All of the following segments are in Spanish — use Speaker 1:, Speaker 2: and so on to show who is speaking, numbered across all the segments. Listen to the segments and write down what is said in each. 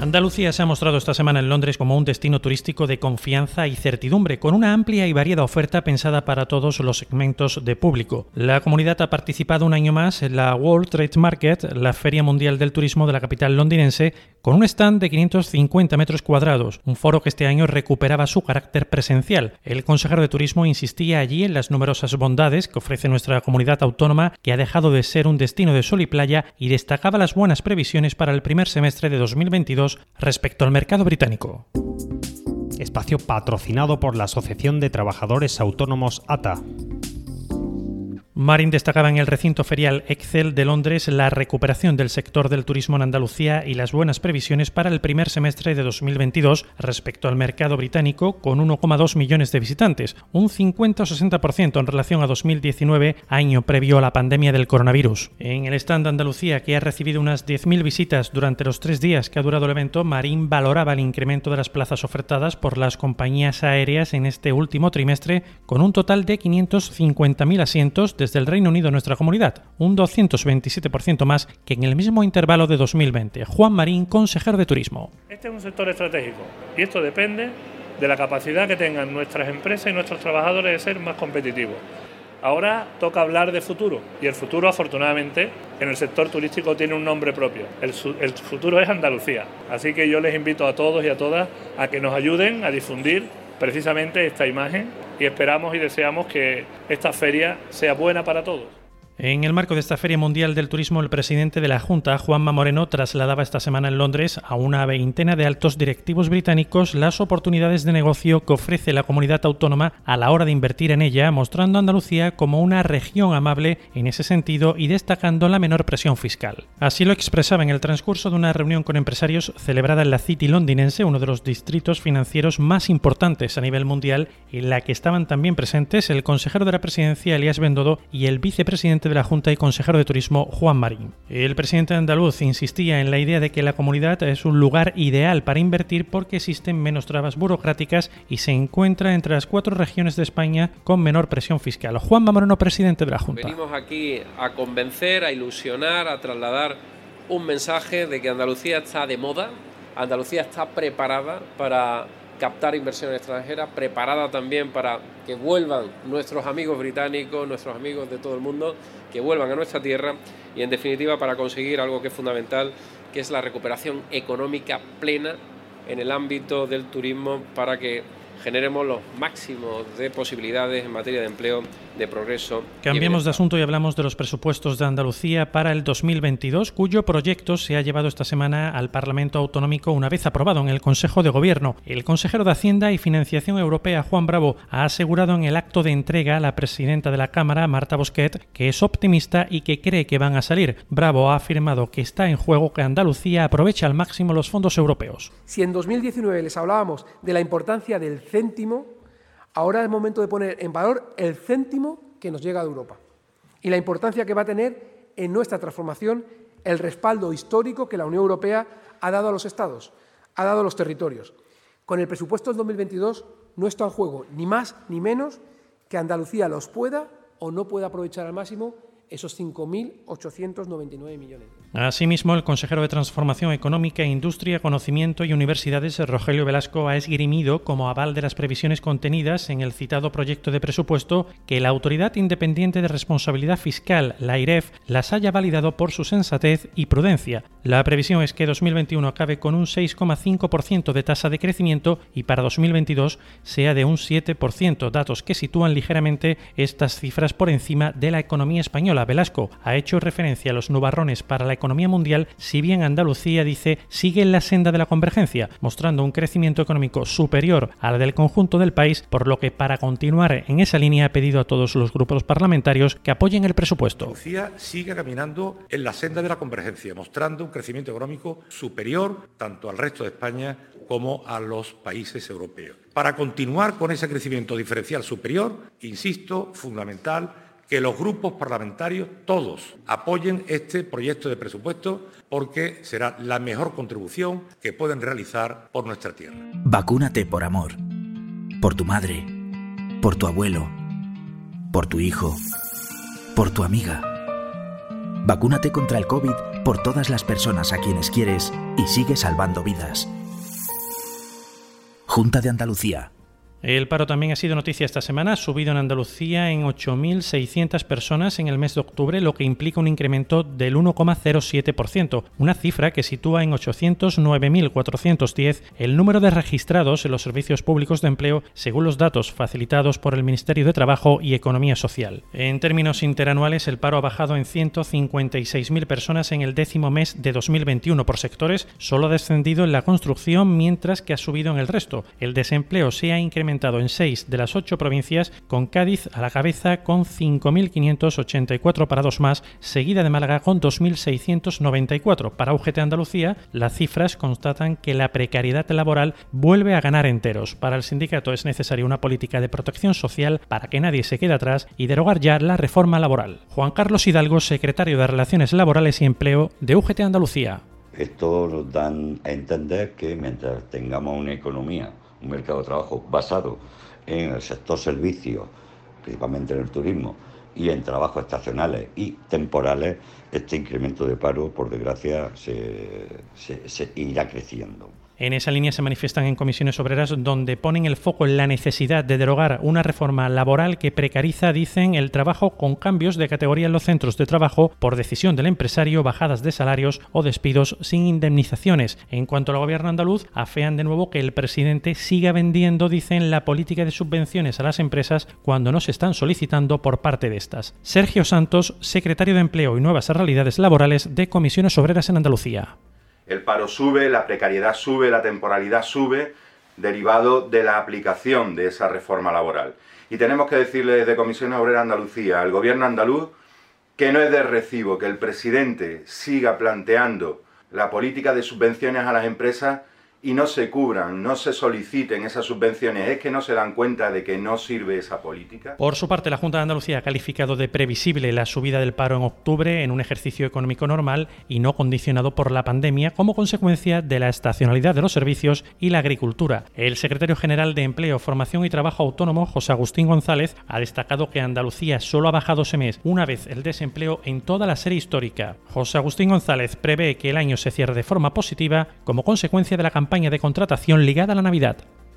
Speaker 1: Andalucía se ha mostrado esta semana en Londres como un destino turístico de confianza y certidumbre, con una amplia y variada oferta pensada para todos los segmentos de público. La comunidad ha participado un año más en la World Trade Market, la Feria Mundial del Turismo de la capital londinense, con un stand de 550 metros cuadrados, un foro que este año recuperaba su carácter presencial. El consejero de Turismo insistía allí en las numerosas bondades que ofrece nuestra comunidad autónoma, que ha dejado de ser un destino de sol y playa, y destacaba las buenas previsiones para el primer semestre de 2022 respecto al mercado británico.
Speaker 2: Espacio patrocinado por la Asociación de Trabajadores Autónomos ATA.
Speaker 1: Marín destacaba en el recinto ferial Excel de Londres la recuperación del sector del turismo en Andalucía y las buenas previsiones para el primer semestre de 2022 respecto al mercado británico con 1,2 millones de visitantes, un 50 o 60% en relación a 2019, año previo a la pandemia del coronavirus. En el stand de Andalucía, que ha recibido unas 10.000 visitas durante los tres días que ha durado el evento, Marín valoraba el incremento de las plazas ofertadas por las compañías aéreas en este último trimestre con un total de 550.000 asientos desde del Reino Unido a nuestra comunidad, un 227% más que en el mismo intervalo de 2020. Juan Marín, consejero de Turismo.
Speaker 3: Este es un sector estratégico y esto depende de la capacidad que tengan nuestras empresas y nuestros trabajadores de ser más competitivos. Ahora toca hablar de futuro y el futuro afortunadamente en el sector turístico tiene un nombre propio. El, el, futuro es Andalucía. Así que yo les invito a todos y a todas a que nos ayuden a difundir precisamente esta imagen y esperamos y deseamos que esta feria sea buena para todos.
Speaker 1: En el marco de esta Feria Mundial del Turismo, el presidente de la Junta, Juanma Moreno, trasladaba esta semana en Londres a una veintena de altos directivos británicos las oportunidades de negocio que ofrece la comunidad autónoma a la hora de invertir en ella, mostrando a Andalucía como una región amable en ese sentido y destacando la menor presión fiscal. Así lo expresaba en el transcurso de una reunión con empresarios celebrada en la City londinense, uno de los distritos financieros más importantes a nivel mundial, en la que estaban también presentes el consejero de la presidencia, Elías Bendodo, y el vicepresidente de la Junta y consejero de Turismo Juan Marín. El presidente andaluz insistía en la idea de que la comunidad es un lugar ideal para invertir porque existen menos trabas burocráticas y se encuentra entre las cuatro regiones de España con menor presión fiscal. Juan Moreno, presidente de la Junta.
Speaker 4: Venimos aquí a convencer, a ilusionar, a trasladar un mensaje de que Andalucía está de moda, Andalucía está preparada para captar inversión extranjera, preparada también para que vuelvan nuestros amigos británicos, nuestros amigos de todo el mundo, que vuelvan a nuestra tierra y en definitiva para conseguir algo que es fundamental, que es la recuperación económica plena en el ámbito del turismo para que generemos los máximos de posibilidades en materia de empleo, de progreso.
Speaker 1: Cambiemos de asunto y hablamos de los presupuestos de Andalucía para el 2022, cuyo proyecto se ha llevado esta semana al Parlamento Autonómico una vez aprobado en el Consejo de Gobierno. El consejero de Hacienda y Financiación Europea, Juan Bravo, ha asegurado en el acto de entrega a la presidenta de la Cámara, Marta Bosquet, que es optimista y que cree que van a salir. Bravo ha afirmado que está en juego que Andalucía aproveche al máximo los fondos europeos.
Speaker 5: Si en 2019 les hablábamos de la importancia del céntimo, ahora es momento de poner en valor el céntimo que nos llega de Europa y la importancia que va a tener en nuestra transformación el respaldo histórico que la Unión Europea ha dado a los Estados, ha dado a los territorios. Con el presupuesto del 2022 no está en juego ni más ni menos que Andalucía los pueda o no pueda aprovechar al máximo esos 5.899 millones.
Speaker 1: Asimismo, el consejero de Transformación Económica, Industria, Conocimiento y Universidades, Rogelio Velasco, ha esgrimido como aval de las previsiones contenidas en el citado proyecto de presupuesto que la Autoridad Independiente de Responsabilidad Fiscal, la IREF, las haya validado por su sensatez y prudencia. La previsión es que 2021 acabe con un 6,5% de tasa de crecimiento y para 2022 sea de un 7%, datos que sitúan ligeramente estas cifras por encima de la economía española Velasco ha hecho referencia a los nubarrones para la economía mundial, si bien Andalucía dice sigue en la senda de la convergencia, mostrando un crecimiento económico superior al del conjunto del país, por lo que para continuar en esa línea ha pedido a todos los grupos parlamentarios que apoyen el presupuesto.
Speaker 6: Andalucía sigue caminando en la senda de la convergencia, mostrando un crecimiento económico superior tanto al resto de España como a los países europeos. Para continuar con ese crecimiento diferencial superior, insisto, fundamental que los grupos parlamentarios, todos, apoyen este proyecto de presupuesto porque será la mejor contribución que pueden realizar por nuestra tierra.
Speaker 7: Vacúnate por amor, por tu madre, por tu abuelo, por tu hijo, por tu amiga. Vacúnate contra el COVID por todas las personas a quienes quieres y sigue salvando vidas. Junta de Andalucía.
Speaker 1: El paro también ha sido noticia esta semana, ha subido en Andalucía en 8.600 personas en el mes de octubre, lo que implica un incremento del 1,07%, una cifra que sitúa en 809.410 el número de registrados en los servicios públicos de empleo según los datos facilitados por el Ministerio de Trabajo y Economía Social. En términos interanuales, el paro ha bajado en 156.000 personas en el décimo mes de 2021 por sectores, solo ha descendido en la construcción mientras que ha subido en el resto. El desempleo se ha incrementado en seis de las ocho provincias, con Cádiz a la cabeza con 5.584 parados más, seguida de Málaga con 2.694. Para UGT Andalucía, las cifras constatan que la precariedad laboral vuelve a ganar enteros. Para el sindicato es necesaria una política de protección social para que nadie se quede atrás y derogar ya la reforma laboral. Juan Carlos Hidalgo, secretario de Relaciones Laborales y Empleo de UGT Andalucía.
Speaker 8: Esto nos dan a entender que mientras tengamos una economía un mercado de trabajo basado en el sector servicios, principalmente en el turismo, y en trabajos estacionales y temporales, este incremento de paro, por desgracia, se, se irá creciendo.
Speaker 1: En esa línea se manifiestan en comisiones obreras donde ponen el foco en la necesidad de derogar una reforma laboral que precariza, dicen, el trabajo con cambios de categoría en los centros de trabajo por decisión del empresario, bajadas de salarios o despidos sin indemnizaciones. En cuanto al gobierno andaluz, afean de nuevo que el presidente siga vendiendo, dicen, la política de subvenciones a las empresas cuando no se están solicitando por parte de estas. Sergio Santos, secretario de Empleo y Nuevas Realidades Laborales de Comisiones Obreras en Andalucía
Speaker 9: el paro sube, la precariedad sube, la temporalidad sube, derivado de la aplicación de esa reforma laboral. Y tenemos que decirle desde Comisión Obrera Andalucía al gobierno andaluz que no es de recibo que el presidente siga planteando la política de subvenciones a las empresas y no se cubran, no se soliciten esas subvenciones, es que no se dan cuenta de que no sirve esa política.
Speaker 1: Por su parte, la Junta de Andalucía ha calificado de previsible la subida del paro en octubre en un ejercicio económico normal y no condicionado por la pandemia como consecuencia de la estacionalidad de los servicios y la agricultura. El secretario general de Empleo, Formación y Trabajo Autónomo, José Agustín González, ha destacado que Andalucía solo ha bajado ese mes una vez el desempleo en toda la serie histórica. José Agustín González prevé que el año se cierre de forma positiva como consecuencia de la campaña de contratación ligada a la Navidad.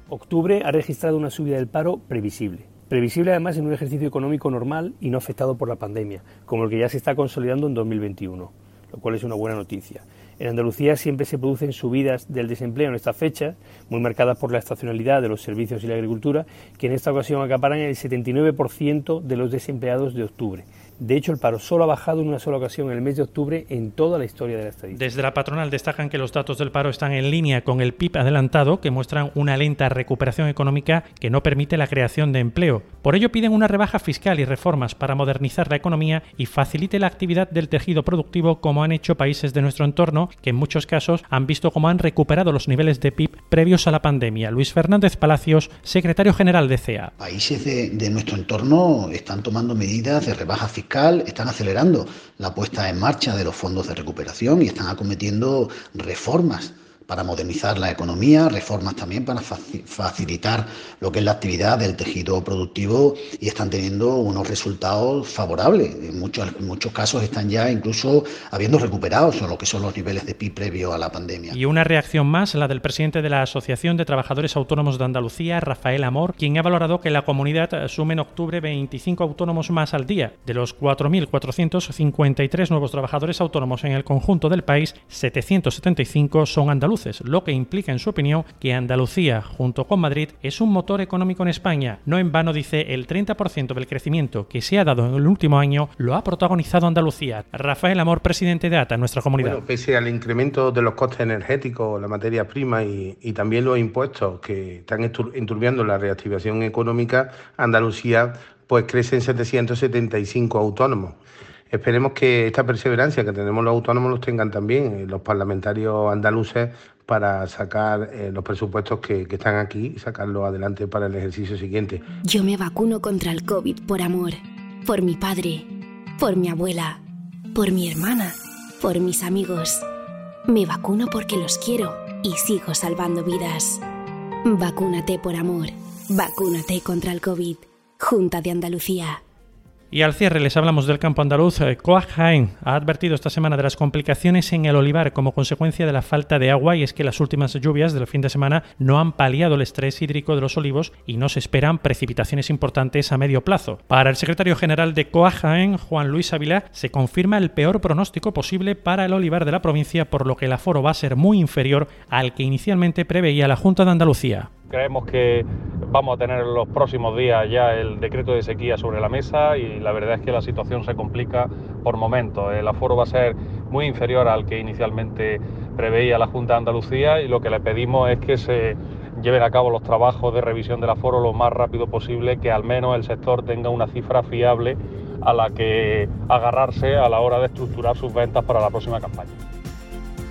Speaker 10: Octubre ha registrado una subida del paro previsible. Previsible además en un ejercicio económico normal y no afectado por la pandemia, como el que ya se está consolidando en 2021, lo cual es una buena noticia. En Andalucía siempre se producen subidas del desempleo en estas fechas, muy marcadas por la estacionalidad de los servicios y la agricultura, que en esta ocasión acaparan el 79% de los desempleados de octubre. De hecho, el paro solo ha bajado en una sola ocasión en el mes de octubre en toda la historia de la estadística.
Speaker 1: Desde la patronal destacan que los datos del paro están en línea con el PIB adelantado, que muestran una lenta recuperación económica que no permite la creación de empleo. Por ello piden una rebaja fiscal y reformas para modernizar la economía y facilite la actividad del tejido productivo como han hecho países de nuestro entorno, que en muchos casos han visto cómo han recuperado los niveles de PIB previos a la pandemia. Luis Fernández Palacios, secretario general de CEA.
Speaker 11: Países de, de nuestro entorno están tomando medidas de rebaja fiscal están acelerando la puesta en marcha de los fondos de recuperación y están acometiendo reformas para modernizar la economía, reformas también para facilitar lo que es la actividad del tejido productivo y están teniendo unos resultados favorables. En muchos, muchos casos están ya incluso habiendo recuperado lo que son los niveles de PIB previo a la pandemia.
Speaker 1: Y una reacción más, la del presidente de la Asociación de Trabajadores Autónomos de Andalucía, Rafael Amor, quien ha valorado que la comunidad sume en octubre 25 autónomos más al día. De los 4.453 nuevos trabajadores autónomos en el conjunto del país, 775 son andaluces lo que implica, en su opinión, que Andalucía, junto con Madrid, es un motor económico en España. No en vano dice el 30% del crecimiento que se ha dado en el último año lo ha protagonizado Andalucía. Rafael Amor, presidente de ATA, nuestra comunidad.
Speaker 12: pese al incremento de los costes energéticos, la materia prima y, y también los impuestos que están enturbiando la reactivación económica, Andalucía pues crece en 775 autónomos. Esperemos que esta perseverancia que tenemos los autónomos los tengan también eh, los parlamentarios andaluces para sacar eh, los presupuestos que, que están aquí y sacarlos adelante para el ejercicio siguiente.
Speaker 13: Yo me vacuno contra el COVID por amor. por mi padre, por mi abuela, por mi hermana, por mis amigos. Me vacuno porque los quiero y sigo salvando vidas. Vacúnate por amor. Vacúnate contra el COVID. Junta de Andalucía.
Speaker 1: Y al cierre les hablamos del campo andaluz. Eh, Coag ha advertido esta semana de las complicaciones en el olivar como consecuencia de la falta de agua y es que las últimas lluvias del fin de semana no han paliado el estrés hídrico de los olivos y no se esperan precipitaciones importantes a medio plazo. Para el secretario general de Coag Juan Luis Ávila, se confirma el peor pronóstico posible para el olivar de la provincia, por lo que el aforo va a ser muy inferior al que inicialmente preveía la Junta de Andalucía.
Speaker 14: Creemos que vamos a tener en los próximos días ya el decreto de sequía sobre la mesa y la verdad es que la situación se complica por momentos. El aforo va a ser muy inferior al que inicialmente preveía la Junta de Andalucía y lo que le pedimos es que se lleven a cabo los trabajos de revisión del aforo lo más rápido posible, que al menos el sector tenga una cifra fiable a la que agarrarse a la hora de estructurar sus ventas para la próxima campaña.